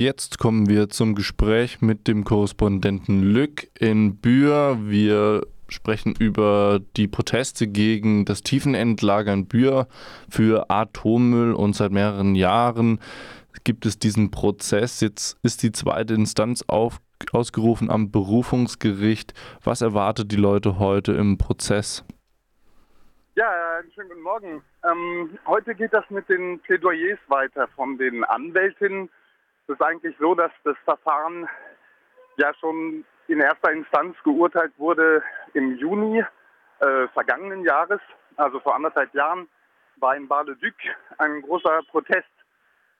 Jetzt kommen wir zum Gespräch mit dem Korrespondenten Lück in Bühr. Wir sprechen über die Proteste gegen das Tiefenendlager in Bühr für Atommüll und seit mehreren Jahren gibt es diesen Prozess. Jetzt ist die zweite Instanz auf, ausgerufen am Berufungsgericht. Was erwartet die Leute heute im Prozess? Ja, einen schönen guten Morgen. Ähm, heute geht das mit den Plädoyers weiter von den Anwältinnen es ist eigentlich so, dass das Verfahren ja schon in erster Instanz geurteilt wurde im Juni äh, vergangenen Jahres, also vor anderthalb Jahren, war in Bar-le-Duc ein großer Protest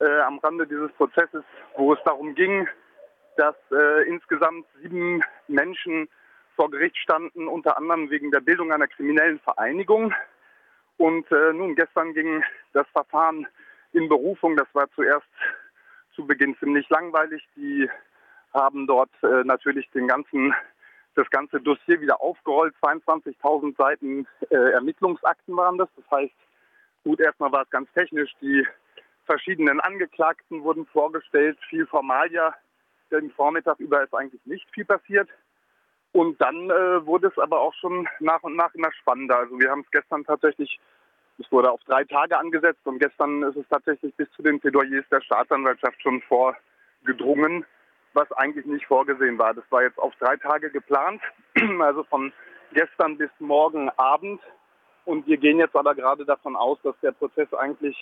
äh, am Rande dieses Prozesses, wo es darum ging, dass äh, insgesamt sieben Menschen vor Gericht standen, unter anderem wegen der Bildung einer kriminellen Vereinigung. Und äh, nun gestern ging das Verfahren in Berufung. Das war zuerst zu Beginn ziemlich langweilig. Die haben dort äh, natürlich den ganzen, das ganze Dossier wieder aufgerollt. 22.000 Seiten äh, Ermittlungsakten waren das. Das heißt, gut, erstmal war es ganz technisch. Die verschiedenen Angeklagten wurden vorgestellt, viel Formalia. Den Vormittag über ist eigentlich nicht viel passiert. Und dann äh, wurde es aber auch schon nach und nach immer spannender. Also wir haben es gestern tatsächlich es wurde auf drei Tage angesetzt und gestern ist es tatsächlich bis zu den Plädoyers der Staatsanwaltschaft schon vorgedrungen, was eigentlich nicht vorgesehen war. Das war jetzt auf drei Tage geplant, also von gestern bis morgen Abend. Und wir gehen jetzt aber gerade davon aus, dass der Prozess eigentlich,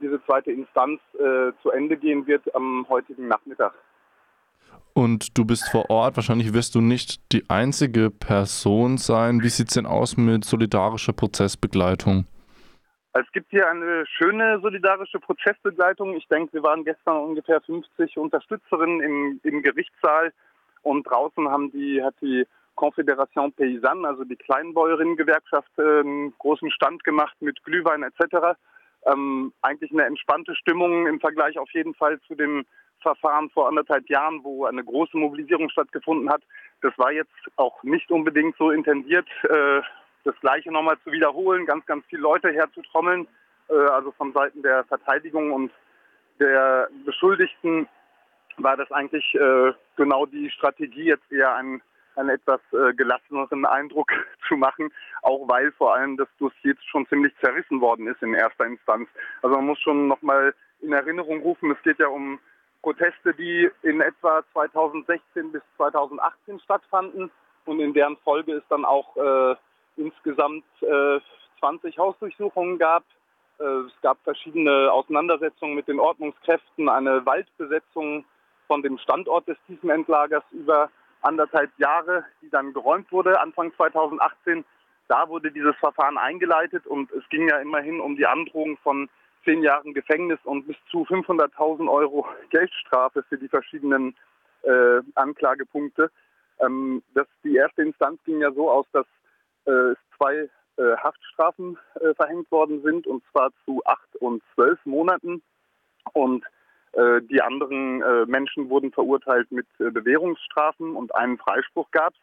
diese zweite Instanz, äh, zu Ende gehen wird am heutigen Nachmittag. Und du bist vor Ort. Wahrscheinlich wirst du nicht die einzige Person sein. Wie sieht es denn aus mit solidarischer Prozessbegleitung? Es gibt hier eine schöne solidarische Prozessbegleitung. Ich denke, wir waren gestern ungefähr 50 Unterstützerinnen im, im Gerichtssaal und draußen haben die, hat die Confédération Paysanne, also die Kleinbäuerinnengewerkschaft, einen großen Stand gemacht mit Glühwein etc. Ähm, eigentlich eine entspannte Stimmung im Vergleich auf jeden Fall zu dem Verfahren vor anderthalb Jahren, wo eine große Mobilisierung stattgefunden hat. Das war jetzt auch nicht unbedingt so intensiert. Äh, das Gleiche nochmal zu wiederholen, ganz, ganz viele Leute herzutrommeln, äh, also von Seiten der Verteidigung und der Beschuldigten war das eigentlich äh, genau die Strategie, jetzt eher einen, einen etwas äh, gelasseneren Eindruck zu machen, auch weil vor allem das Dossier schon ziemlich zerrissen worden ist in erster Instanz. Also man muss schon nochmal in Erinnerung rufen, es geht ja um Proteste, die in etwa 2016 bis 2018 stattfanden und in deren Folge ist dann auch äh, insgesamt äh, 20 Hausdurchsuchungen gab. Äh, es gab verschiedene Auseinandersetzungen mit den Ordnungskräften, eine Waldbesetzung von dem Standort des Tiefenendlagers über anderthalb Jahre, die dann geräumt wurde Anfang 2018. Da wurde dieses Verfahren eingeleitet und es ging ja immerhin um die Androhung von zehn Jahren Gefängnis und bis zu 500.000 Euro Geldstrafe für die verschiedenen äh, Anklagepunkte. Ähm, das, die erste Instanz ging ja so aus, dass zwei äh, Haftstrafen äh, verhängt worden sind, und zwar zu acht und zwölf Monaten. Und die anderen Menschen wurden verurteilt mit Bewährungsstrafen und einen Freispruch gab es.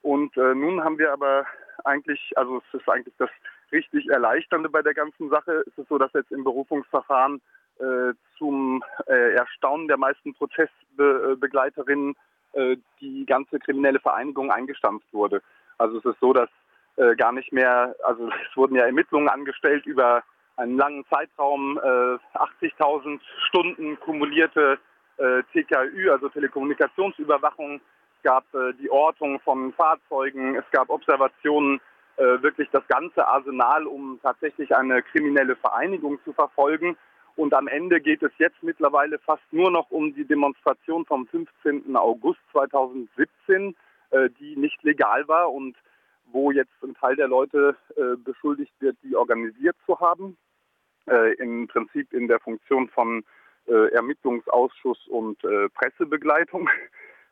Und nun haben wir aber eigentlich, also es ist eigentlich das richtig Erleichternde bei der ganzen Sache. Es ist so, dass jetzt im Berufungsverfahren äh, zum äh, Erstaunen der meisten Prozessbegleiterinnen äh, die ganze kriminelle Vereinigung eingestampft wurde. Also es ist so, dass äh, gar nicht mehr, also es wurden ja Ermittlungen angestellt über einen langen Zeitraum, äh, 80.000 Stunden kumulierte äh, TKÜ, also Telekommunikationsüberwachung, es gab äh, die Ortung von Fahrzeugen, es gab Observationen, äh, wirklich das ganze Arsenal, um tatsächlich eine kriminelle Vereinigung zu verfolgen. Und am Ende geht es jetzt mittlerweile fast nur noch um die Demonstration vom 15. August 2017, äh, die nicht legal war und wo jetzt ein Teil der Leute äh, beschuldigt wird, die organisiert zu haben, äh, im Prinzip in der Funktion von äh, Ermittlungsausschuss und äh, Pressebegleitung.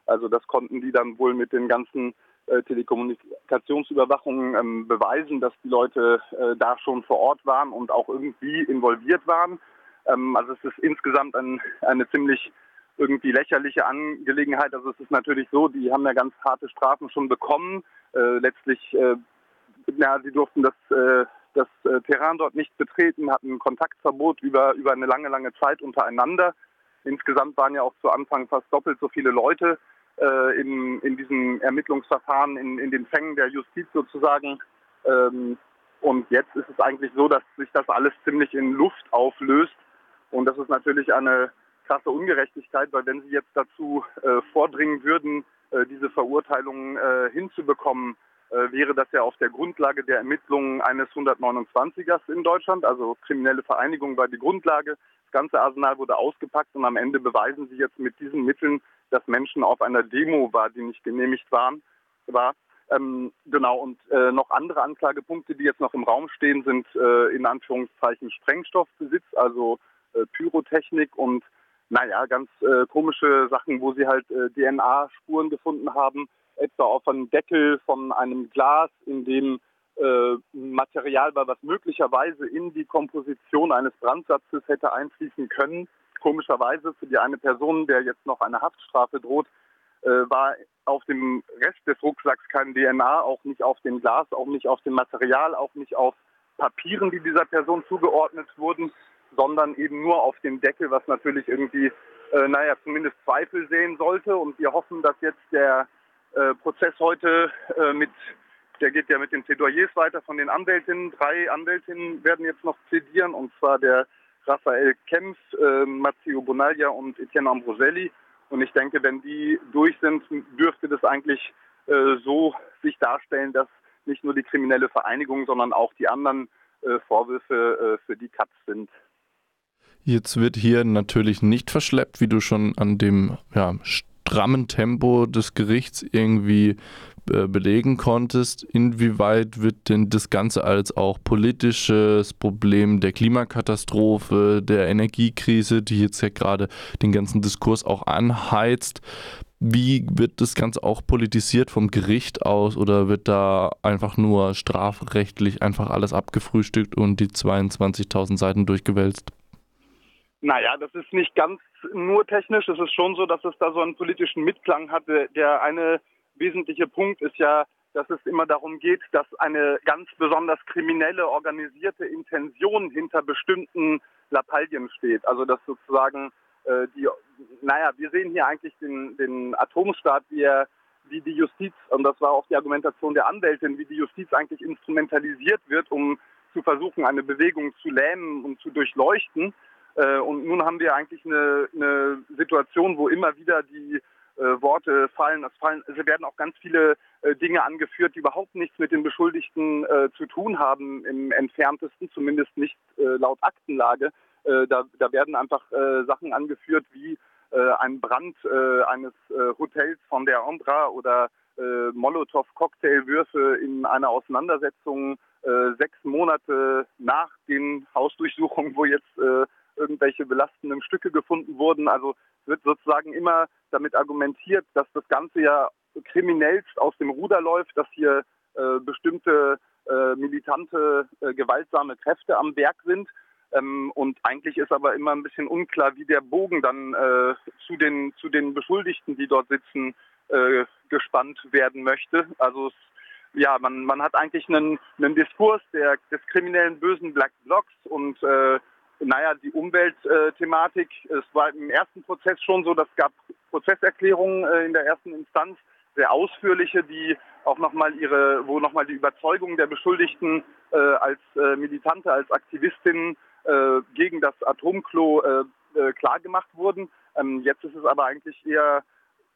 Also das konnten die dann wohl mit den ganzen äh, Telekommunikationsüberwachungen ähm, beweisen, dass die Leute äh, da schon vor Ort waren und auch irgendwie involviert waren. Ähm, also es ist insgesamt ein, eine ziemlich irgendwie lächerliche Angelegenheit. Also es ist natürlich so, die haben ja ganz harte Strafen schon bekommen äh, letztlich, äh, ja, sie durften das, äh, das äh, Terrain dort nicht betreten, hatten Kontaktverbot über, über eine lange, lange Zeit untereinander. insgesamt waren ja auch zu Anfang fast doppelt so viele Leute äh, in, in diesem Ermittlungsverfahren, in, in den Fängen der Justiz sozusagen. Ähm, und jetzt ist es eigentlich so, dass sich das alles ziemlich in Luft auflöst. Und das ist natürlich eine krasse Ungerechtigkeit, weil wenn Sie jetzt dazu äh, vordringen würden, äh, diese Verurteilung äh, hinzubekommen, äh, wäre das ja auf der Grundlage der Ermittlungen eines 129ers in Deutschland. Also kriminelle Vereinigung war die Grundlage. Das ganze Arsenal wurde ausgepackt und am Ende beweisen Sie jetzt mit diesen Mitteln, dass Menschen auf einer Demo war, die nicht genehmigt waren, war. Ähm, genau, und äh, noch andere Anklagepunkte, die jetzt noch im Raum stehen, sind äh, in Anführungszeichen Sprengstoffbesitz, also äh, Pyrotechnik und naja, ganz äh, komische Sachen, wo sie halt äh, DNA-Spuren gefunden haben, etwa auf einem Deckel von einem Glas, in dem äh, Material war, was möglicherweise in die Komposition eines Brandsatzes hätte einfließen können. Komischerweise für die eine Person, der jetzt noch eine Haftstrafe droht, äh, war auf dem Rest des Rucksacks kein DNA, auch nicht auf dem Glas, auch nicht auf dem Material, auch nicht auf Papieren, die dieser Person zugeordnet wurden sondern eben nur auf dem Deckel, was natürlich irgendwie, äh, naja, zumindest Zweifel sehen sollte. Und wir hoffen, dass jetzt der äh, Prozess heute äh, mit, der geht ja mit den Plädoyers weiter von den Anwältinnen. Drei Anwältinnen werden jetzt noch plädieren, und zwar der Raphael Kempf, äh, Matteo Bonaglia und Etienne Ambroselli. Und ich denke, wenn die durch sind, dürfte das eigentlich äh, so sich darstellen, dass nicht nur die kriminelle Vereinigung, sondern auch die anderen äh, Vorwürfe äh, für die Katz sind. Jetzt wird hier natürlich nicht verschleppt, wie du schon an dem ja, strammen Tempo des Gerichts irgendwie äh, belegen konntest. Inwieweit wird denn das Ganze als auch politisches Problem der Klimakatastrophe, der Energiekrise, die jetzt ja gerade den ganzen Diskurs auch anheizt, wie wird das Ganze auch politisiert vom Gericht aus oder wird da einfach nur strafrechtlich einfach alles abgefrühstückt und die 22.000 Seiten durchgewälzt? Naja, das ist nicht ganz nur technisch. Es ist schon so, dass es da so einen politischen Mitklang hatte. Der eine wesentliche Punkt ist ja, dass es immer darum geht, dass eine ganz besonders kriminelle, organisierte Intention hinter bestimmten Lappalien steht. Also dass sozusagen äh, die, naja, wir sehen hier eigentlich den, den Atomstaat, wie er wie die Justiz, und das war auch die Argumentation der Anwältin, wie die Justiz eigentlich instrumentalisiert wird, um zu versuchen, eine Bewegung zu lähmen und zu durchleuchten. Äh, und nun haben wir eigentlich eine, eine Situation, wo immer wieder die äh, Worte fallen. Es fallen, es werden auch ganz viele äh, Dinge angeführt, die überhaupt nichts mit den Beschuldigten äh, zu tun haben, im entferntesten, zumindest nicht äh, laut Aktenlage. Äh, da, da, werden einfach Sachen angeführt wie ein Brand eines Hotels von der Andra oder Molotow-Cocktailwürfe in einer Auseinandersetzung sechs Monate nach den Hausdurchsuchungen, wo jetzt irgendwelche belastenden Stücke gefunden wurden. Also wird sozusagen immer damit argumentiert, dass das Ganze ja kriminellst aus dem Ruder läuft, dass hier äh, bestimmte äh, militante, äh, gewaltsame Kräfte am Werk sind. Ähm, und eigentlich ist aber immer ein bisschen unklar, wie der Bogen dann äh, zu, den, zu den Beschuldigten, die dort sitzen, äh, gespannt werden möchte. Also es, ja, man, man hat eigentlich einen, einen Diskurs der, des kriminellen bösen Black Blocs und äh, naja, die Umweltthematik, es war im ersten Prozess schon so, dass es gab Prozesserklärungen äh, in der ersten Instanz, sehr ausführliche, die auch nochmal ihre, wo nochmal die Überzeugung der Beschuldigten äh, als äh, Militante, als Aktivistinnen äh, gegen das Atomklo äh, äh, klargemacht wurden. Ähm, jetzt ist es aber eigentlich eher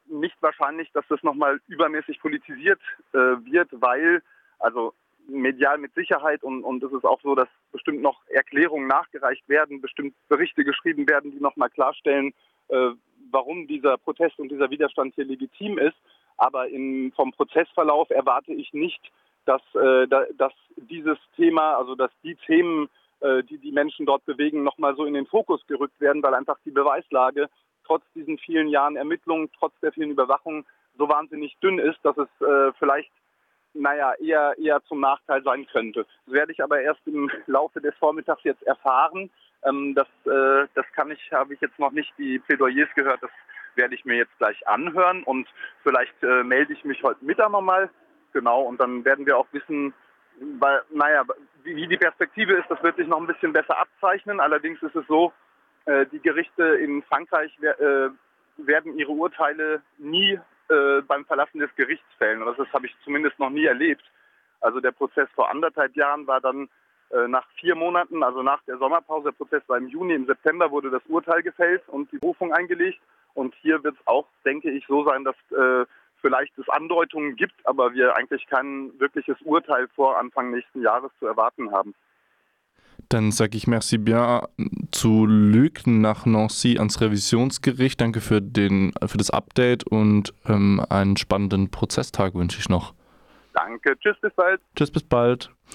nicht wahrscheinlich, dass das nochmal übermäßig politisiert wird, weil, also medial mit Sicherheit und, und es ist auch so, dass bestimmt noch Erklärungen nachgereicht werden, bestimmt Berichte geschrieben werden, die nochmal klarstellen, äh, warum dieser Protest und dieser Widerstand hier legitim ist. Aber in, vom Prozessverlauf erwarte ich nicht, dass, äh, da, dass dieses Thema, also dass die Themen, äh, die die Menschen dort bewegen, nochmal so in den Fokus gerückt werden, weil einfach die Beweislage trotz diesen vielen Jahren Ermittlungen, trotz der vielen Überwachungen so wahnsinnig dünn ist, dass es äh, vielleicht naja, eher, eher zum Nachteil sein könnte. Das werde ich aber erst im Laufe des Vormittags jetzt erfahren. Ähm, das, äh, das kann ich, habe ich jetzt noch nicht die Plädoyers gehört, das werde ich mir jetzt gleich anhören und vielleicht äh, melde ich mich heute Mittag nochmal. Genau, und dann werden wir auch wissen, weil, naja, wie, die Perspektive ist, das wird sich noch ein bisschen besser abzeichnen. Allerdings ist es so, Äh, die Gerichte in Frankreich äh, werden ihre Urteile nie äh, beim Verlassen des Gerichts fällen. Das habe ich zumindest noch nie erlebt. Also der Prozess vor anderthalb Jahren war dann nach vier Monaten, also nach der Sommerpause, der Prozess war im Juni, im September wurde das Urteil gefällt und die Berufung eingelegt. Und hier wird es auch, denke ich, so sein, dass äh, vielleicht es Andeutungen gibt, aber wir eigentlich kein wirkliches Urteil vor Anfang nächsten Jahres zu erwarten haben. Dann sage ich merci bien zu Luc nach Nancy ans Revisionsgericht. Danke für, den, für das Update und ähm, einen spannenden Prozesstag wünsche ich noch. Danke. Tschüss, bis bald. Tschüss, bis bald.